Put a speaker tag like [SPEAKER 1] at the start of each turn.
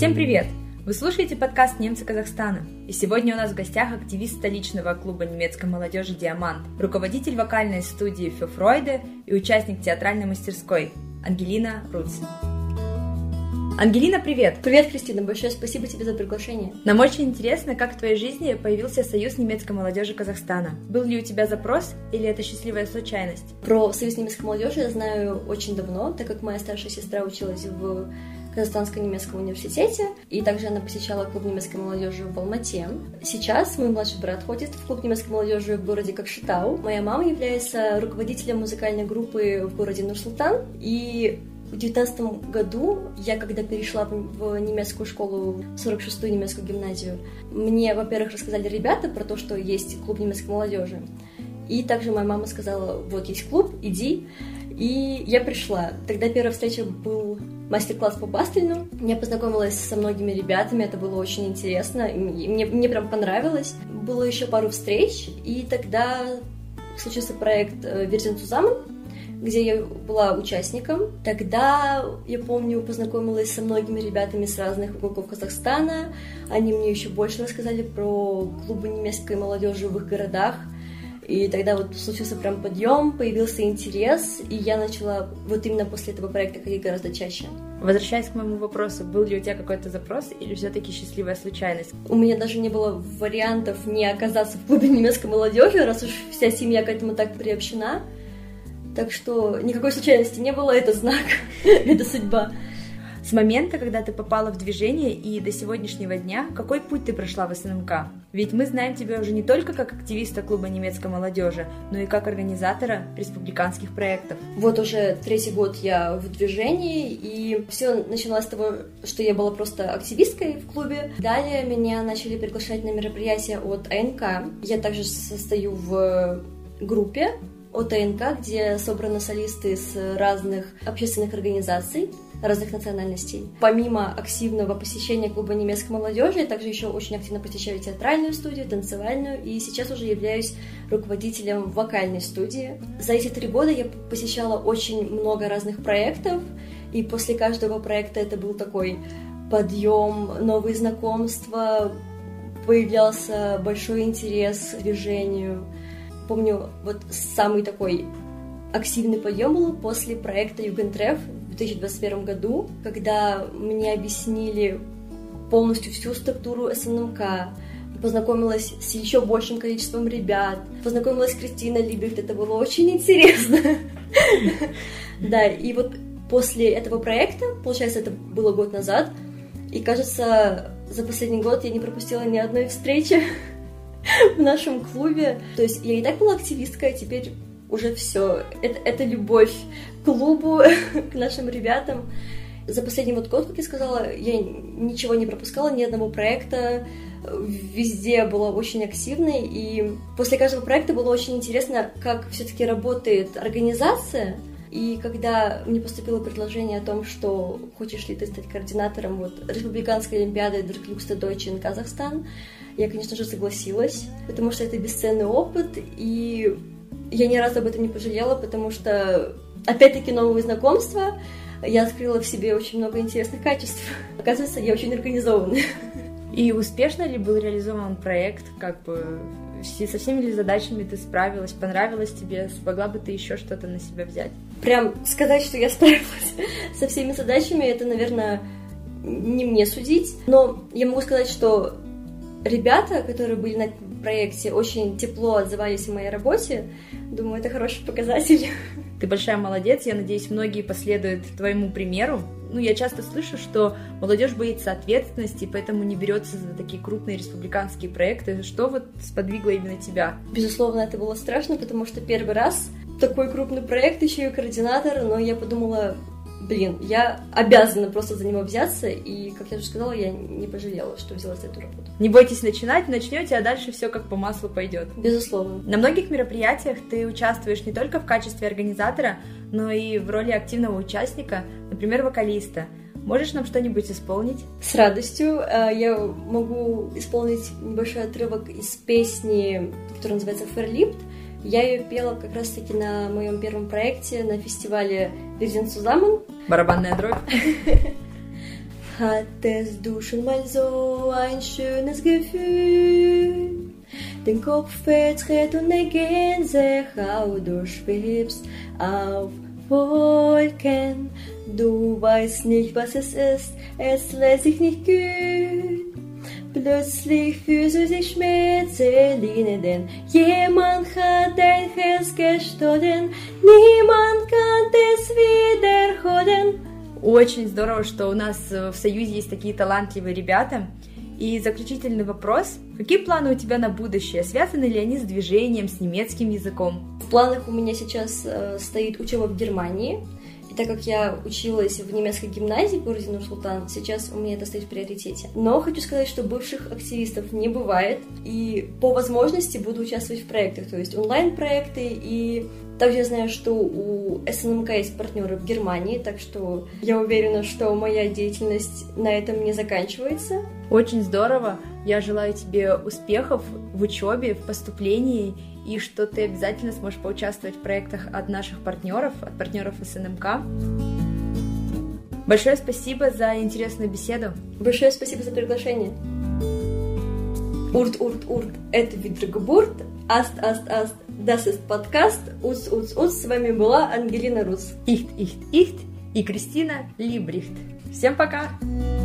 [SPEAKER 1] Всем привет! Вы слушаете подкаст «Немцы Казахстана». И сегодня у нас в гостях активист столичного клуба немецкой молодежи «Диамант», руководитель вокальной студии «Фёфройде» и участник театральной мастерской Ангелина Руц. Ангелина, привет!
[SPEAKER 2] Привет, Кристина, большое спасибо тебе за приглашение.
[SPEAKER 1] Нам очень интересно, как в твоей жизни появился Союз немецкой молодежи Казахстана. Был ли у тебя запрос или это счастливая случайность?
[SPEAKER 2] Про Союз немецкой молодежи я знаю очень давно, так как моя старшая сестра училась в Казахстанско-немецком университете, и также она посещала клуб немецкой молодежи в Алмате. Сейчас мой младший брат ходит в клуб немецкой молодежи в городе Кокшетау. Моя мама является руководителем музыкальной группы в городе Нур-Султан, и в девятнадцатом году я, когда перешла в немецкую школу, 46-ю немецкую гимназию, мне, во-первых, рассказали ребята про то, что есть клуб немецкой молодежи. И также моя мама сказала, вот есть клуб, иди. И я пришла. Тогда первая встреча был мастер-класс по бастельну. Я познакомилась со многими ребятами, это было очень интересно, мне, мне прям понравилось. Было еще пару встреч, и тогда случился проект Верзин Тузаман, где я была участником. Тогда, я помню, познакомилась со многими ребятами с разных уголков Казахстана. Они мне еще больше рассказали про клубы немецкой молодежи в их городах. И тогда вот случился прям подъем, появился интерес, и я начала вот именно после этого проекта ходить гораздо чаще.
[SPEAKER 1] Возвращаясь к моему вопросу, был ли у тебя какой-то запрос или все-таки счастливая случайность?
[SPEAKER 2] У меня даже не было вариантов не оказаться в клубе немецкой молодежи, раз уж вся семья к этому так приобщена. Так что никакой случайности не было, это знак, это судьба.
[SPEAKER 1] С момента, когда ты попала в движение и до сегодняшнего дня, какой путь ты прошла в СНМК? Ведь мы знаем тебя уже не только как активиста клуба немецкой молодежи, но и как организатора республиканских проектов.
[SPEAKER 2] Вот уже третий год я в движении, и все началось с того, что я была просто активисткой в клубе. Далее меня начали приглашать на мероприятия от АНК. Я также состою в группе от АНК, где собраны солисты с разных общественных организаций разных национальностей. Помимо активного посещения клуба немецкой молодежи, я также еще очень активно посещаю театральную студию, танцевальную, и сейчас уже являюсь руководителем вокальной студии. За эти три года я посещала очень много разных проектов, и после каждого проекта это был такой подъем, новые знакомства, появлялся большой интерес к движению помню, вот самый такой активный подъем был после проекта Югентреф в 2021 году, когда мне объяснили полностью всю структуру СНМК, познакомилась с еще большим количеством ребят, познакомилась с Кристиной Либерт, это было очень интересно. Да, и вот после этого проекта, получается, это было год назад, и кажется, за последний год я не пропустила ни одной встречи. в нашем клубе. То есть я и так была активисткой, а теперь уже все. Это, это любовь к клубу, к нашим ребятам. За последний вот год, как я сказала, я ничего не пропускала, ни одного проекта, везде была очень активной, и после каждого проекта было очень интересно, как все-таки работает организация, и когда мне поступило предложение о том, что хочешь ли ты стать координатором вот, Республиканской Олимпиады Дрклюкста Deutschen Казахстан, я, конечно же, согласилась, потому что это бесценный опыт, и я ни разу об этом не пожалела, потому что, опять-таки, новые знакомства, я открыла в себе очень много интересных качеств. Оказывается, я очень организованная.
[SPEAKER 1] И успешно ли был реализован проект, как бы со всеми ли задачами ты справилась, понравилось тебе, смогла бы ты еще что-то на себя взять?
[SPEAKER 2] Прям сказать, что я справилась со всеми задачами, это, наверное, не мне судить, но я могу сказать, что ребята, которые были на проекте, очень тепло отзывались о моей работе. Думаю, это хороший показатель.
[SPEAKER 1] Ты большая молодец, я надеюсь, многие последуют твоему примеру. Ну, я часто слышу, что молодежь боится ответственности, поэтому не берется за такие крупные республиканские проекты. Что вот сподвигло именно тебя?
[SPEAKER 2] Безусловно, это было страшно, потому что первый раз такой крупный проект, еще и координатор, но я подумала, блин, я обязана просто за него взяться, и, как я уже сказала, я не пожалела, что взялась за эту работу.
[SPEAKER 1] Не бойтесь начинать, начнете, а дальше все как по маслу пойдет.
[SPEAKER 2] Безусловно.
[SPEAKER 1] На многих мероприятиях ты участвуешь не только в качестве организатора, но и в роли активного участника, например, вокалиста. Можешь нам что-нибудь исполнить?
[SPEAKER 2] С радостью. Э, я могу исполнить небольшой отрывок из песни, которая называется «Ферлипт». Я ее пела как раз-таки на моем первом проекте на фестивале Вирзин Сузаман.
[SPEAKER 1] Барабанная дробь.
[SPEAKER 2] Hattest du schon mal so ein schönes Gefühl? Den Kopf verdreht und eine Gänsehaut, du schwebst auf Wolken. Du weißt nicht, was es ist, es lässt sich nicht gut. Plötzlich fühlst du dich Schmerzen, denn jemand hat dein Herz gestohlen, niemand kann es wiederholen.
[SPEAKER 1] Очень здорово, что у нас в Союзе есть такие талантливые ребята. И заключительный вопрос. Какие планы у тебя на будущее? Связаны ли они с движением, с немецким языком?
[SPEAKER 2] В планах у меня сейчас э, стоит учеба в Германии. И так как я училась в немецкой гимназии в городе Нур-Султан, сейчас у меня это стоит в приоритете. Но хочу сказать, что бывших активистов не бывает, и по возможности буду участвовать в проектах, то есть онлайн-проекты, и также я знаю, что у СНМК есть партнеры в Германии, так что я уверена, что моя деятельность на этом не заканчивается.
[SPEAKER 1] Очень здорово. Я желаю тебе успехов в учебе, в поступлении и что ты обязательно сможешь поучаствовать в проектах от наших партнеров, от партнеров СНМК. Большое спасибо за интересную беседу.
[SPEAKER 2] Большое спасибо за приглашение. Урт, урт, урт, это Видрагбурт, аст, аст, аст, das ist подкаст, уц, уц, уц, с вами была Ангелина Рус.
[SPEAKER 1] Ихт, ихт, ихт и Кристина Либрихт. Всем пока! Пока!